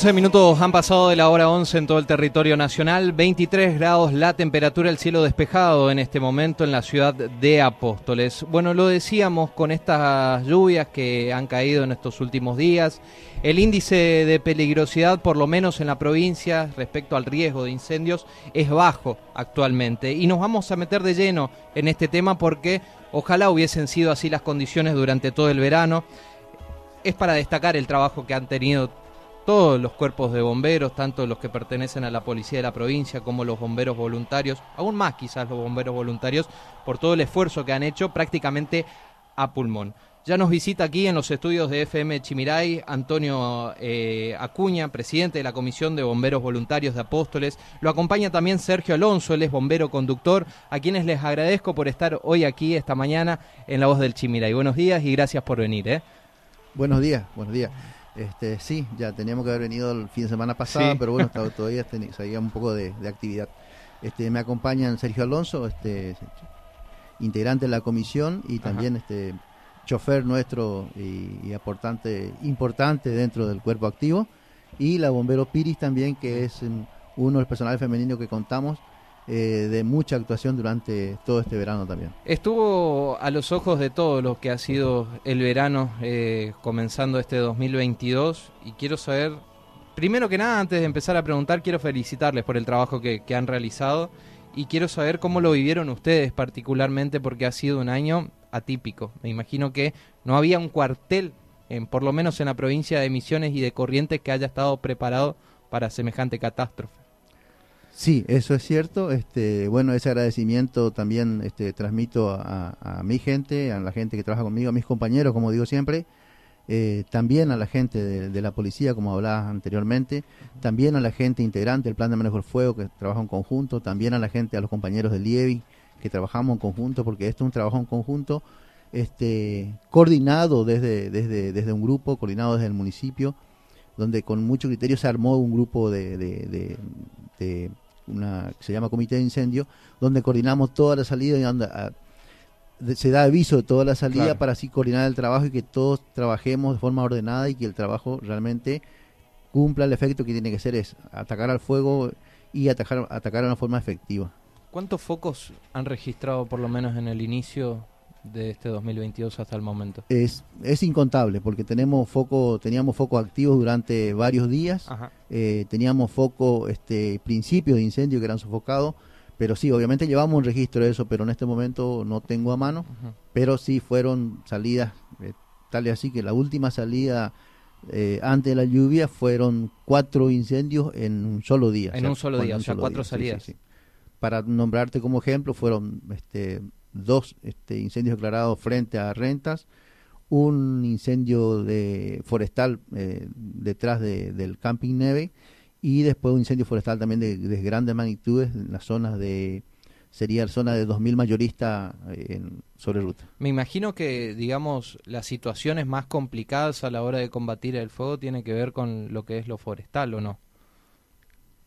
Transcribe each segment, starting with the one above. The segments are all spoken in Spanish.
14 minutos han pasado de la hora 11 en todo el territorio nacional, 23 grados la temperatura, el cielo despejado en este momento en la ciudad de Apóstoles. Bueno, lo decíamos con estas lluvias que han caído en estos últimos días, el índice de peligrosidad, por lo menos en la provincia, respecto al riesgo de incendios, es bajo actualmente. Y nos vamos a meter de lleno en este tema porque ojalá hubiesen sido así las condiciones durante todo el verano. Es para destacar el trabajo que han tenido todos los cuerpos de bomberos, tanto los que pertenecen a la policía de la provincia como los bomberos voluntarios, aún más quizás los bomberos voluntarios, por todo el esfuerzo que han hecho prácticamente a pulmón. Ya nos visita aquí en los estudios de FM Chimiray Antonio eh, Acuña, presidente de la Comisión de Bomberos Voluntarios de Apóstoles. Lo acompaña también Sergio Alonso, él es bombero conductor, a quienes les agradezco por estar hoy aquí esta mañana en La Voz del Chimiray. Buenos días y gracias por venir. ¿eh? Buenos días, buenos días. Este, sí, ya teníamos que haber venido el fin de semana pasado, pero bueno, todavía seguía un poco de, actividad. Este, me acompañan Sergio Alonso, este, integrante de la comisión y también este chofer nuestro y, aportante importante dentro del cuerpo activo. Y la bombero Piris también que es uno de los personales femeninos que contamos eh, de mucha actuación durante todo este verano también. Estuvo a los ojos de todos los que ha sido el verano eh, comenzando este 2022 y quiero saber, primero que nada, antes de empezar a preguntar, quiero felicitarles por el trabajo que, han realizado y quiero saber cómo lo vivieron ustedes particularmente porque ha sido un año atípico. Me imagino que no había un cuartel, en, por lo menos en la provincia de Misiones y de Corrientes, que haya estado preparado para semejante catástrofe. Sí, eso es cierto. Este, bueno, ese agradecimiento también este, transmito a, mi gente, a la gente que trabaja conmigo, a mis compañeros, como digo siempre, eh, también a la gente de, la policía, como hablabas anteriormente, también a la gente integrante del Plan de Manejo del Fuego, que trabaja en conjunto, también a la gente, a los compañeros del IEVI, que trabajamos en conjunto, porque esto es un trabajo en conjunto, este, coordinado desde, desde, desde un grupo, coordinado desde el municipio, donde con mucho criterio se armó un grupo de, de, de, una que se llama Comité de Incendio, donde coordinamos toda la salida y anda, se da aviso de toda la salida para así coordinar el trabajo y que todos trabajemos de forma ordenada y que el trabajo realmente cumpla el efecto que tiene que ser es atacar al fuego y atacar, atacar de una forma efectiva. ¿Cuántos focos han registrado por lo menos en el inicio de este 2022 hasta el momento? Es, es incontable, porque tenemos foco, teníamos foco activos durante varios días, eh, teníamos foco, este, principios de incendio que eran sofocados, pero sí, obviamente llevamos un registro de eso, pero en este momento no tengo a mano, pero sí fueron salidas, eh, tal y así que la última salida eh, antes de la lluvia fueron cuatro incendios en un solo día. En un solo día, o sea, cuatro salidas. Para nombrarte como ejemplo, fueron este, dos este, incendios declarados frente a rentas, un incendio de forestal eh, detrás del camping Neve y después un incendio forestal también de, grandes magnitudes en las zonas de sería la zona de 2000 mayoristas eh, sobre ruta. Me imagino que digamos las situaciones más complicadas a la hora de combatir el fuego tiene que ver con lo que es lo forestal o no.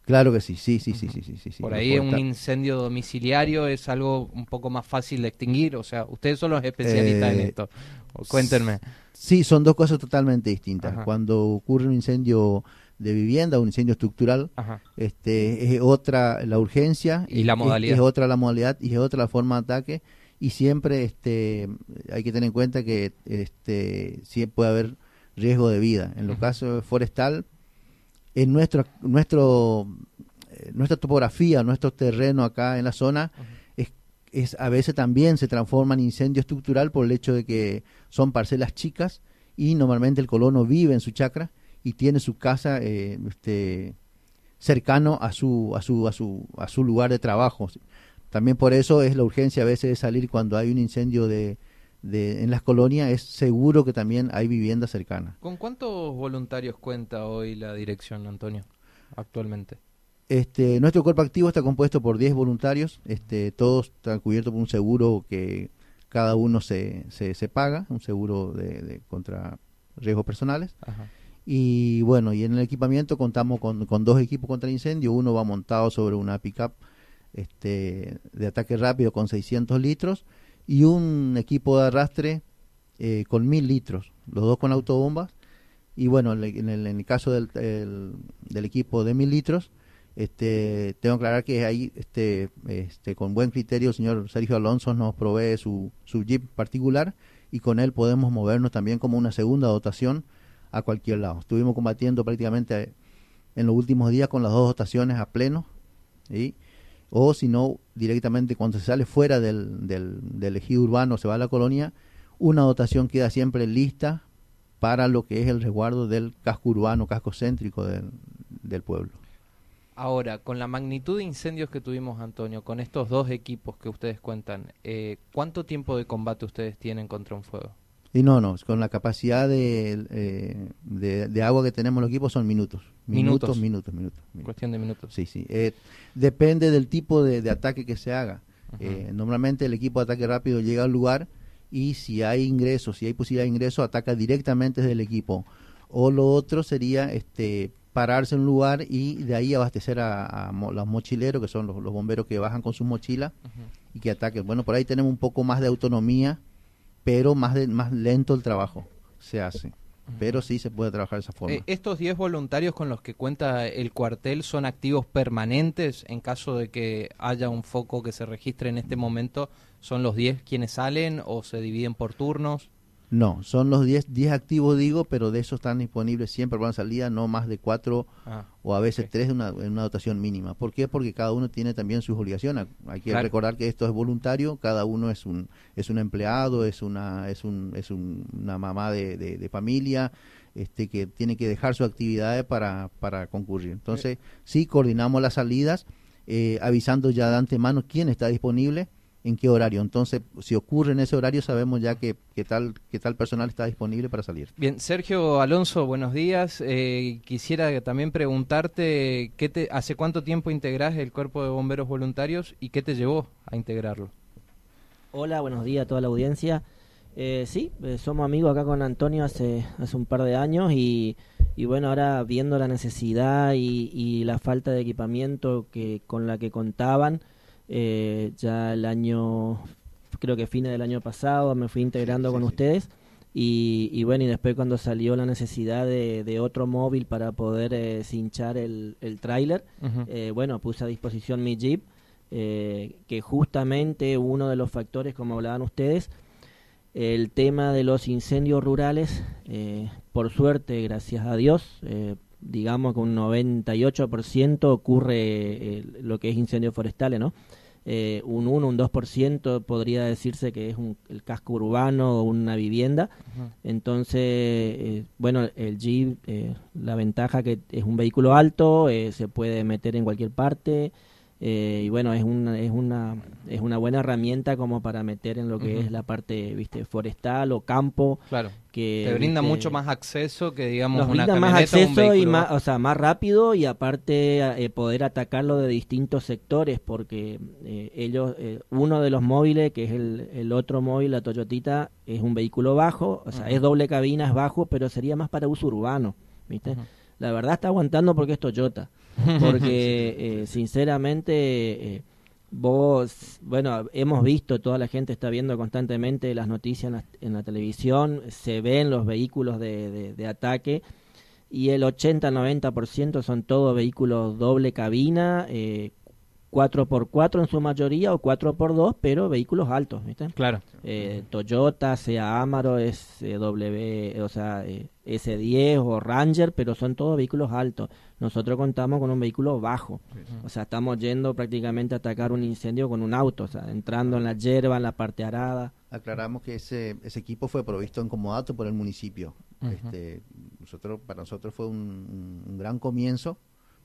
Claro que sí, sí, sí, sí, sí, sí, sí. Por ahí un incendio domiciliario es algo un poco más fácil de extinguir, o sea, ustedes son los especialistas en eh, esto. Cuéntenme. Sí, son dos cosas totalmente distintas. Cuando ocurre un incendio de vivienda, un incendio estructural, este es otra la urgencia y la modalidad es, otra la modalidad y es otra la forma de ataque y siempre este hay que tener en cuenta que este siempre puede haber riesgo de vida. En los casos forestal en nuestro, nuestro, eh, nuestra topografía, nuestro terreno acá en la zona, es, es, a veces también se transforma en incendio estructural por el hecho de que son parcelas chicas y normalmente el colono vive en su chacra y tiene su casa eh, este, cercano a su, a, su, a, su, a su lugar de trabajo. También por eso es la urgencia a veces de salir cuando hay un incendio de, en las colonias es seguro que también hay vivienda cercana. ¿Con cuántos voluntarios cuenta hoy la dirección, Antonio, actualmente? Este, nuestro cuerpo activo está compuesto por 10 voluntarios, este, todos están cubiertos por un seguro que cada uno se, se, paga, un seguro de, contra riesgos personales. Y bueno, y en el equipamiento contamos con, con dos equipos contra incendio, uno va montado sobre una pickup este, de ataque rápido con 600 litros y un equipo de arrastre eh, con mil litros, los dos con autobombas, Y bueno, en el, caso del, del equipo de mil litros, este, tengo que aclarar que ahí, este, este, con buen criterio, el señor Sergio Alonso nos provee su, su jeep particular y con él podemos movernos también como una segunda dotación a cualquier lado. Estuvimos combatiendo prácticamente en los últimos días con las dos dotaciones a pleno, o si no, directamente cuando se sale fuera del, del, del ejido urbano, se va a la colonia, una dotación queda siempre lista para lo que es el resguardo del casco urbano, casco céntrico del, del pueblo. Ahora, con la magnitud de incendios que tuvimos, Antonio, con estos dos equipos que ustedes cuentan, eh, ¿cuánto tiempo de combate ustedes tienen contra un fuego? Y no, no, con la capacidad de, eh, de, agua que tenemos los equipos son minutos. Minutos, minutos, minutos. Cuestión de minutos. Sí, sí. Eh, depende del tipo de, ataque que se haga. normalmente el equipo de ataque rápido llega al lugar y si hay ingresos, si hay posibilidad de ingreso, ataca directamente desde el equipo. O lo otro sería este pararse en un lugar y de ahí abastecer a, los mochileros, que son los, bomberos que bajan con sus mochilas y que ataquen. Bueno, por ahí tenemos un poco más de autonomía, pero más, de, más lento el trabajo se hace. Pero sí se puede trabajar de esa forma. Eh, ¿Estos 10 voluntarios con los que cuenta el cuartel son activos permanentes en caso de que haya un foco que se registre en este momento? ¿Son los 10 quienes salen o se dividen por turnos? No, son los 10 activos, digo, pero de esos están disponibles siempre para una salida, no más de 4 ah, o a veces 3 en una, una, dotación mínima. ¿Por qué? Porque cada uno tiene también sus obligaciones. Hay que recordar que esto es voluntario, cada uno es un, es un empleado, es una, es un, es una mamá de, de, familia, este, que tiene que dejar sus actividades para, para concurrir. Entonces, sí, coordinamos las salidas, eh, avisando ya de antemano quién está disponible en qué horario. Entonces, si ocurre en ese horario, sabemos ya que, tal, que tal personal está disponible para salir. Bien, Sergio Alonso, buenos días. Eh, quisiera también preguntarte, ¿qué te, ¿hace cuánto tiempo integrás el Cuerpo de Bomberos Voluntarios y qué te llevó a integrarlo? Hola, buenos días a toda la audiencia. Eh, sí, eh, somos amigos acá con Antonio hace, hace un par de años y, y bueno, ahora viendo la necesidad y, y la falta de equipamiento que con la que contaban, eh, ya el año, creo que fines del año pasado, me fui integrando con ustedes. Y, bueno, y después cuando salió la necesidad de, otro móvil para poder eh, cinchar el, el tráiler, eh, bueno, puse a disposición mi Jeep, eh, que justamente uno de los factores, como hablaban ustedes, el tema de los incendios rurales, por suerte, gracias a Dios, digamos que un 98% ocurre lo que es incendios forestales, ¿no? Eh, un 1, un 2% podría decirse que es un, el casco urbano o una vivienda. Entonces, eh, bueno, el Jeep, eh, la ventaja que es un vehículo alto, eh, se puede meter en cualquier parte. Y bueno, es una, es, una, es una buena herramienta como para meter en lo que es la parte viste forestal o campo. Claro. que te brinda mucho más acceso que digamos nos brinda más acceso y más o sea más rápido y aparte eh, poder atacarlo de distintos sectores porque eh, ellos eh, uno de los móviles que es el, el, otro móvil la Toyotita es un vehículo bajo o sea es doble cabina es bajo pero sería más para uso urbano viste la verdad está aguantando porque es Toyota porque sinceramente Vos, bueno, hemos visto, toda la gente está viendo constantemente las noticias en la, televisión, se ven los vehículos de, de, ataque y el 80-90% son todos vehículos doble cabina, eh, 4x4 en su mayoría o 4x2, pero vehículos altos, ¿viste? Claro. Eh, Toyota, sea Amaro, SW, o sea, eh, S10 o Ranger, pero son todos vehículos altos. Nosotros contamos con un vehículo bajo. O sea, estamos yendo prácticamente a atacar un incendio con un auto, o sea, entrando en la hierba, en la parte arada. Aclaramos que ese, ese equipo fue provisto en comodato por el municipio. este, nosotros, para nosotros fue un, un gran comienzo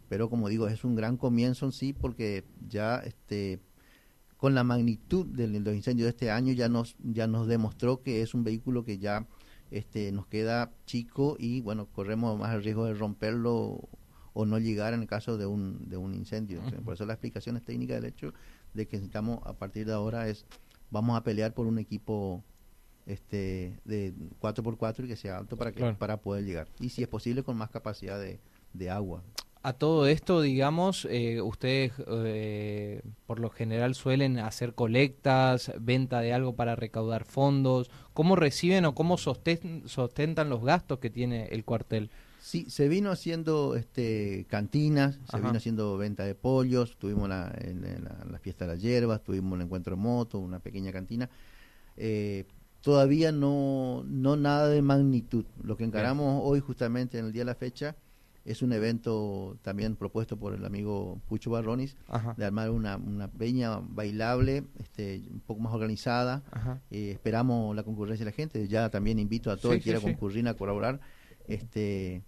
pero como digo, es un gran comienzo en sí porque ya este con la magnitud de los incendios de este año ya nos ya nos demostró que es un vehículo que ya este nos queda chico y bueno, corremos más el riesgo de romperlo o no llegar en el caso de un, de un incendio. por eso la explicación es técnica del hecho de que necesitamos a partir de ahora es vamos a pelear por un equipo este de 4x4 y que sea alto para que para poder llegar. Y si es posible con más capacidad de, de agua A todo esto, digamos, eh, ustedes eh, por lo general suelen hacer colectas, venta de algo para recaudar fondos. ¿Cómo reciben o cómo sostentan los gastos que tiene el cuartel? Sí, se vino haciendo este, cantinas, se vino haciendo venta de pollos, tuvimos la, en, la, fiesta de las hierbas, tuvimos un encuentro de moto, una pequeña cantina. Eh, todavía no, no nada de magnitud. Lo que encaramos hoy justamente en el día de la fecha es un evento también propuesto por el amigo Pucho Barronis, de armar una, una peña bailable, este, un poco más organizada. Eh, esperamos la concurrencia de la gente. Ya también invito a todo el que quiera concurrir a colaborar. Este,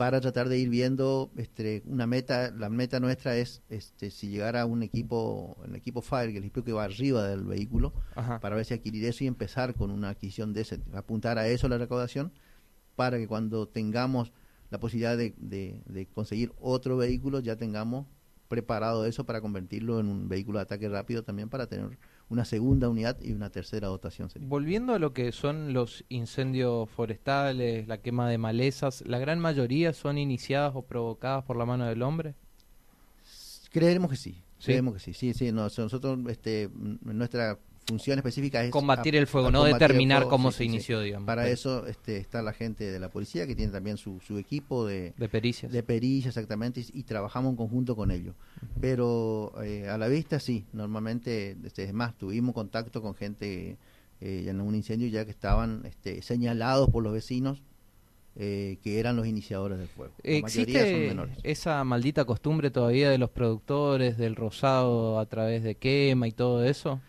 para tratar de ir viendo este, una meta, la meta nuestra es este, si llegara un equipo, el equipo Fire, que el equipo que va arriba del vehículo, para ver si adquirir eso y empezar con una adquisición de ese, apuntar a eso la recaudación, para que cuando tengamos la posibilidad de, de conseguir otro vehículo, ya tengamos preparado eso para convertirlo en un vehículo de ataque rápido también para tener una segunda unidad y una tercera dotación. Volviendo a lo que son los incendios forestales, la quema de malezas, ¿la gran mayoría son iniciadas o provocadas por la mano del hombre? Creemos que sí, creemos que sí, sí, sí, nosotros, este, nuestra función específica es combatir el fuego, no determinar cómo se inició, digamos. Para eso este, está la gente de la policía que tiene también su, su equipo de, de pericias. De pericias, exactamente, y, trabajamos en conjunto con ellos. Pero eh, a la vista sí, normalmente, este, es más, tuvimos contacto con gente eh, en un incendio ya que estaban este, señalados por los vecinos eh, que eran los iniciadores del fuego. ¿Existe esa maldita costumbre todavía de los productores del rosado a través de quema y todo eso?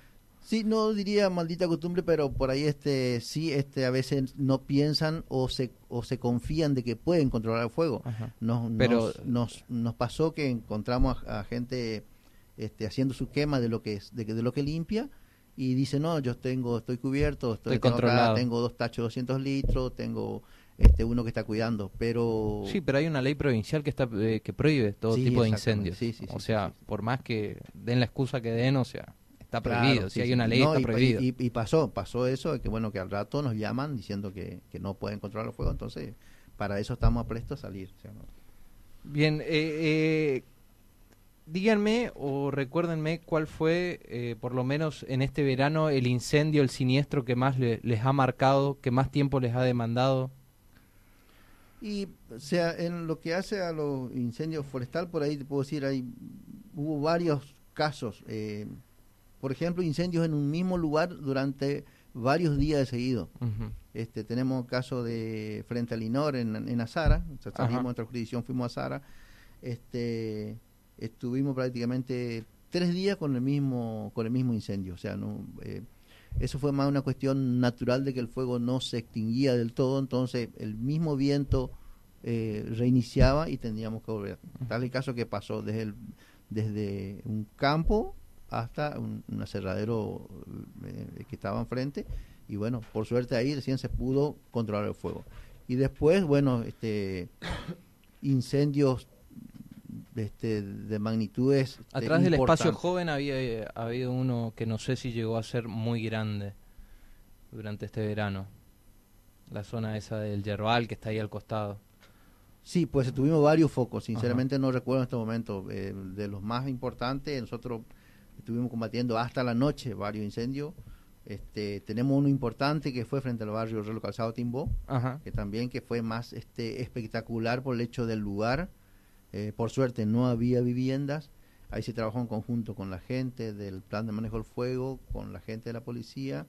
Sí, no diría maldita costumbre, pero por ahí este sí este a veces no piensan o se o se confían de que pueden controlar el fuego. Nos, pero nos, nos, pasó que encontramos a, gente este haciendo su quema de lo que es de, de lo que limpia y dice, "No, yo tengo estoy cubierto, estoy, controlado, tengo dos tachos de 200 litros, tengo este uno que está cuidando, pero Sí, pero hay una ley provincial que está eh, que prohíbe todo tipo de incendios. o sea, por más que den la excusa que den, o sea, Está prohibido, si hay una ley está y, prohibido. Y, pasó, pasó eso, que bueno, que al rato nos llaman diciendo que, no pueden controlar el fuego, entonces para eso estamos prestos a salir. Bien, eh, eh, díganme o recuérdenme cuál fue, eh, por lo menos en este verano, el incendio, el siniestro que más les ha marcado, que más tiempo les ha demandado. Y, o sea, en lo que hace a los incendios forestal, por ahí te puedo decir, hay, hubo varios casos. Eh, por ejemplo, incendios en un mismo lugar durante varios días de seguido. este, tenemos caso de frente al Linor en, en Azara, salimos de nuestra jurisdicción, fuimos a Azara, este, estuvimos prácticamente tres días con el mismo, con el mismo incendio, o sea, no, eh, eso fue más una cuestión natural de que el fuego no se extinguía del todo, entonces el mismo viento eh, reiniciaba y tendríamos que volver. Tal el caso que pasó desde, el, desde un campo hasta un, aserradero eh, que estaba enfrente y bueno, por suerte ahí recién se pudo controlar el fuego. Y después, bueno, este incendios este, de magnitudes. Este, Atrás del espacio joven había eh, habido uno que no sé si llegó a ser muy grande durante este verano. La zona esa del Yerbal que está ahí al costado. Sí, pues tuvimos varios focos. Sinceramente no recuerdo en este momento. Eh, de los más importantes, nosotros estuvimos combatiendo hasta la noche varios incendios. Este, tenemos uno importante que fue frente al barrio Reloj Calzado Timbó, que también que fue más este, espectacular por el hecho del lugar. Eh, por suerte no había viviendas. Ahí se trabajó en conjunto con la gente del plan de manejo del fuego, con la gente de la policía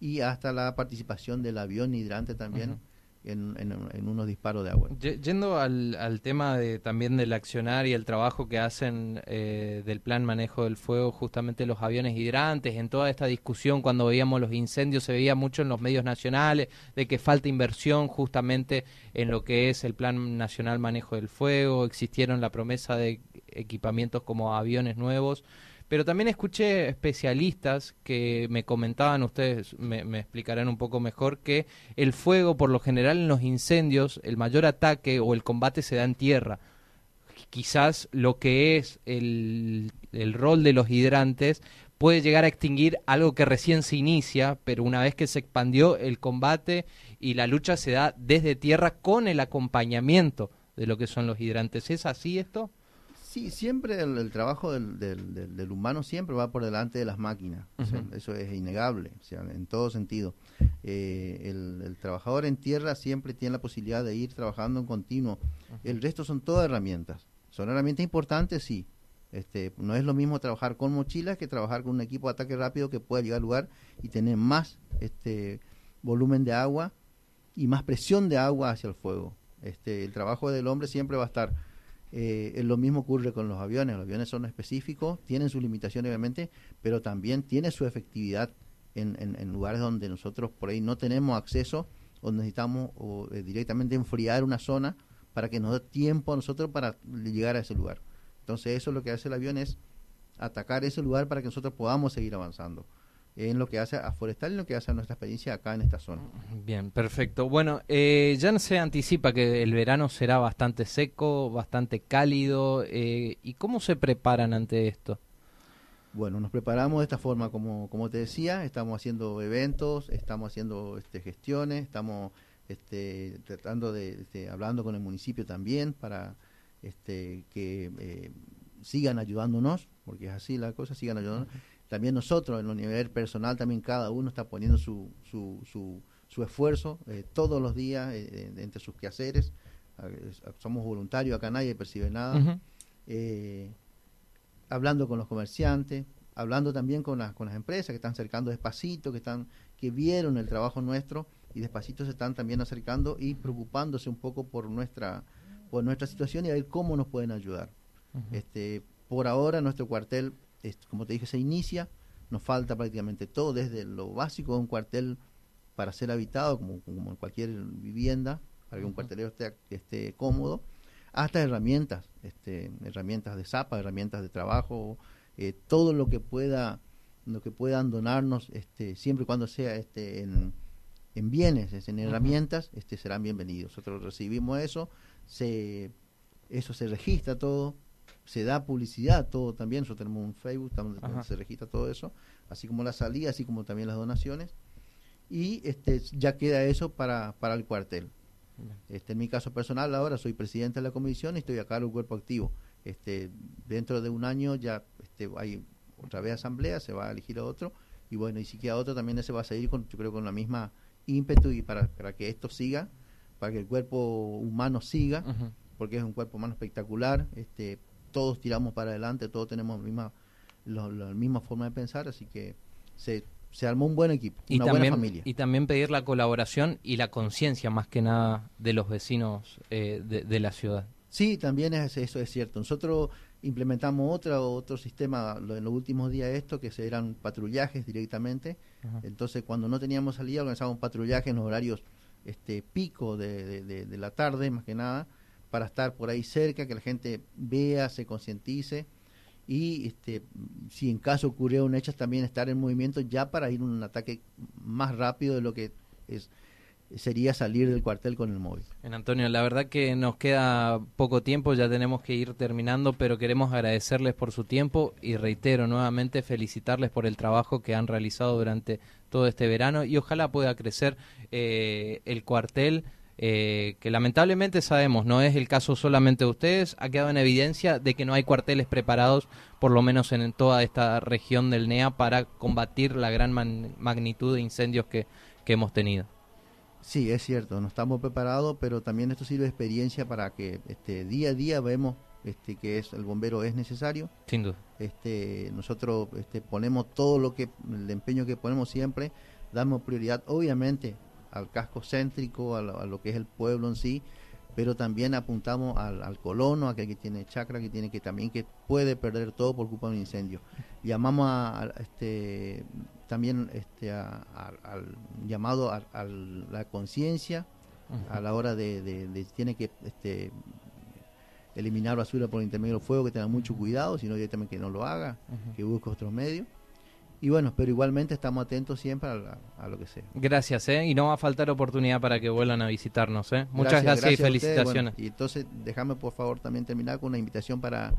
y hasta la participación del avión hidrante también en, unos disparos de agua. Yendo al, al, tema de, también del accionar y el trabajo que hacen eh, del plan manejo del fuego, justamente los aviones hidrantes, en toda esta discusión cuando veíamos los incendios se veía mucho en los medios nacionales de que falta inversión justamente en lo que es el plan nacional manejo del fuego, existieron la promesa de equipamientos como aviones nuevos. Pero también escuché especialistas que me comentaban, ustedes me, explicarán un poco mejor, que el fuego, por lo general en los incendios, el mayor ataque o el combate se da en tierra. Quizás lo que es el, el rol de los hidrantes puede llegar a extinguir algo que recién se inicia, pero una vez que se expandió el combate y la lucha se da desde tierra con el acompañamiento de lo que son los hidrantes. ¿Es así esto? Sí, siempre el, trabajo del, del, humano siempre va por delante de las máquinas. eso es innegable, o sea, en todo sentido. Eh, el, trabajador en tierra siempre tiene la posibilidad de ir trabajando en continuo. El resto son todas herramientas. Son herramientas importantes, sí. Este, no es lo mismo trabajar con mochilas que trabajar con un equipo de ataque rápido que pueda llegar al lugar y tener más este, volumen de agua y más presión de agua hacia el fuego. Este, el trabajo del hombre siempre va a estar eh, lo mismo ocurre con los aviones. Los aviones son específicos, tienen sus limitaciones obviamente, pero también tiene su efectividad en, lugares donde nosotros por ahí no tenemos acceso o necesitamos o, eh, directamente enfriar una zona para que nos dé tiempo a nosotros para llegar a ese lugar. Entonces eso es lo que hace el avión es atacar ese lugar para que nosotros podamos seguir avanzando en lo que hace a Forestal y en lo que hace a nuestra experiencia acá en esta zona. Bien, perfecto. Bueno, eh, ya se anticipa que el verano será bastante seco, bastante cálido. Eh, ¿Y cómo se preparan ante esto? Bueno, nos preparamos de esta forma, como, como te decía, estamos haciendo eventos, estamos haciendo este, gestiones, estamos este, tratando de, este, hablando con el municipio también para este, que eh, sigan ayudándonos, porque es así la cosa, sigan ayudándonos también nosotros en el nivel personal, también cada uno está poniendo su, su, su, esfuerzo eh, todos los días eh, entre sus quehaceres. Somos voluntarios, acá nadie percibe nada. Eh, hablando con los comerciantes, hablando también con las, con las empresas que están acercando despacito, que, están, que vieron el trabajo nuestro y despacito se están también acercando y preocupándose un poco por nuestra, por nuestra situación y a ver cómo nos pueden ayudar. este, por ahora nuestro cuartel como te dije, se inicia, nos falta prácticamente todo, desde lo básico de un cuartel para ser habitado, como, como en cualquier vivienda, para que un cuartelero esté, esté cómodo, hasta herramientas, este, herramientas de zapa, herramientas de trabajo, eh, todo lo que pueda, lo que puedan donarnos, este, siempre y cuando sea este, en, en bienes, en herramientas, este, serán bienvenidos. Nosotros recibimos eso, se, eso se registra todo, se da publicidad todo también, nosotros tenemos un Facebook donde, se registra todo eso, así como la salida, así como también las donaciones, y este ya queda eso para, para el cuartel. Este, en mi caso personal ahora soy presidente de la comisión y estoy acá en el cuerpo activo. Este, dentro de un año ya este, hay otra vez asamblea, se va a elegir a otro, y bueno, y si queda otro también ese va a seguir con, yo creo con la misma ímpetu y para, para que esto siga, para que el cuerpo humano siga, porque es un cuerpo humano espectacular, este, todos tiramos para adelante, todos tenemos la misma, la, misma forma de pensar, así que se, se armó un buen equipo, y una también, buena familia. Y también pedir la colaboración y la conciencia más que nada de los vecinos eh, de, la ciudad. Sí, también es, eso es cierto. Nosotros implementamos otro, otro sistema en los últimos días esto, que eran patrullajes directamente. Entonces, cuando no teníamos salida, organizábamos patrullajes en los horarios este, pico de, de la tarde, más que nada, para estar por ahí cerca, que la gente vea, se concientice y este, si en caso ocurriera un hecho también estar en movimiento ya para ir a un ataque más rápido de lo que es sería salir del cuartel con el móvil. En Antonio, la verdad que nos queda poco tiempo, ya tenemos que ir terminando, pero queremos agradecerles por su tiempo y reitero nuevamente felicitarles por el trabajo que han realizado durante todo este verano y ojalá pueda crecer eh, el cuartel eh, que lamentablemente sabemos no es el caso solamente de ustedes, ha quedado en evidencia de que no hay cuarteles preparados, por lo menos en toda esta región del NEA, para combatir la gran magnitud de incendios que, hemos tenido. Sí, es cierto, no estamos preparados, pero también esto sirve de experiencia para que este, día a día vemos este, que es el bombero es necesario. Sin duda. Este, nosotros este, ponemos todo lo que, el empeño que ponemos siempre, damos prioridad, obviamente, al casco céntrico, a lo, que es el pueblo en sí, pero también apuntamos al, colono, a aquel que tiene chacra, que tiene que también que puede perder todo por culpa de un incendio. Llamamos a, este también este al llamado a, la conciencia a la hora de, tiene que este eliminar basura por intermedio del fuego, que tenga mucho cuidado, sino directamente que no lo haga, que busque otros medios. Y bueno, pero igualmente estamos atentos siempre a, lo que sea. Gracias, ¿eh? Y no va a faltar oportunidad para que vuelvan a visitarnos, ¿eh? Muchas gracias, y felicitaciones. y entonces, déjame por favor también terminar con una invitación para,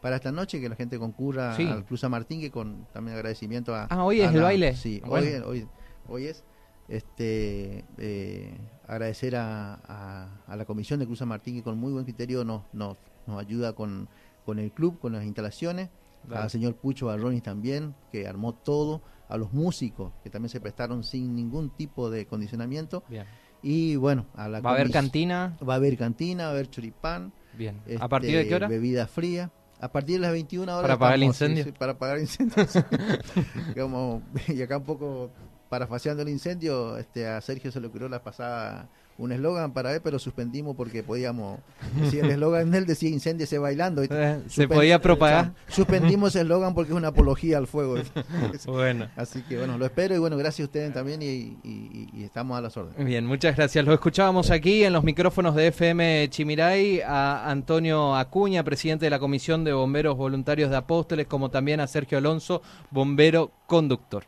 para esta noche, que la gente concurra al Cruz San Martín, que con también agradecimiento a... Ah, hoy es el baile. Sí, hoy, hoy, hoy es Este, eh, agradecer a, a, la comisión de Cruz San Martín que con muy buen criterio nos, nos, nos ayuda con, con el club, con las instalaciones, al señor Pucho Barronis también, que armó todo, a los músicos que también se prestaron sin ningún tipo de condicionamiento. Y bueno, a la ¿Va a haber cantina? Va a haber cantina, va a haber churipán. Bien. ¿A partir de qué hora? Este, bebida fría. A partir de las 21 horas. ¿Para apagar el incendio? para apagar el incendio. Como, y acá un poco parafaseando el incendio, este, a Sergio se le ocurrió la pasada un eslogan para él, pero suspendimos porque podíamos. Si el eslogan él decía incendiese bailando. Eh, se podía propagar. suspendimos el eslogan porque es una apología al fuego. bueno. Así que bueno, lo espero y bueno, gracias a ustedes también y, y, estamos a las órdenes. Bien, muchas gracias. Lo escuchábamos aquí en los micrófonos de FM Chimiray a Antonio Acuña, presidente de la Comisión de Bomberos Voluntarios de Apóstoles, como también a Sergio Alonso, bombero conductor.